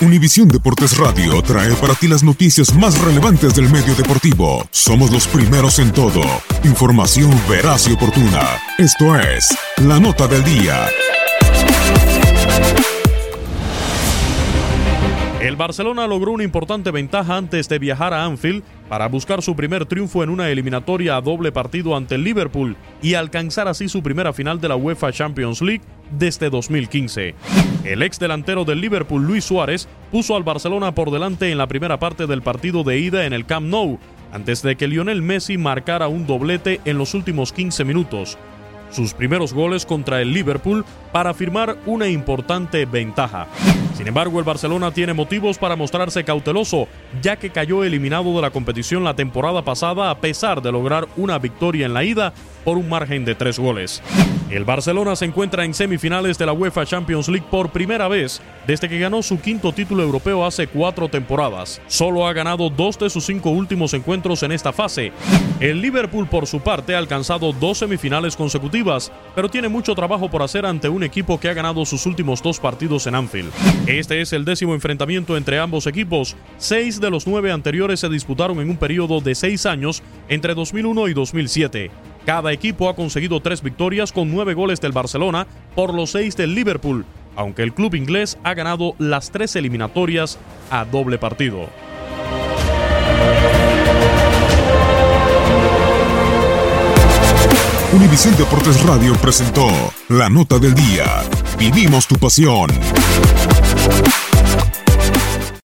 Univisión Deportes Radio trae para ti las noticias más relevantes del medio deportivo. Somos los primeros en todo. Información veraz y oportuna. Esto es La Nota del Día. El Barcelona logró una importante ventaja antes de viajar a Anfield para buscar su primer triunfo en una eliminatoria a doble partido ante el Liverpool y alcanzar así su primera final de la UEFA Champions League desde 2015. El ex delantero del Liverpool, Luis Suárez, puso al Barcelona por delante en la primera parte del partido de ida en el Camp Nou, antes de que Lionel Messi marcara un doblete en los últimos 15 minutos. Sus primeros goles contra el Liverpool para firmar una importante ventaja. Sin embargo, el Barcelona tiene motivos para mostrarse cauteloso, ya que cayó eliminado de la competición la temporada pasada a pesar de lograr una victoria en la ida por un margen de tres goles. El Barcelona se encuentra en semifinales de la UEFA Champions League por primera vez desde que ganó su quinto título europeo hace cuatro temporadas. Solo ha ganado dos de sus cinco últimos encuentros en esta fase. El Liverpool, por su parte, ha alcanzado dos semifinales consecutivas, pero tiene mucho trabajo por hacer ante un equipo que ha ganado sus últimos dos partidos en Anfield. Este es el décimo enfrentamiento entre ambos equipos. Seis de los nueve anteriores se disputaron en un periodo de seis años entre 2001 y 2007. Cada equipo ha conseguido tres victorias con nueve goles del Barcelona por los seis del Liverpool, aunque el club inglés ha ganado las tres eliminatorias a doble partido. Univisión Deportes Radio presentó la nota del día. Vivimos tu pasión.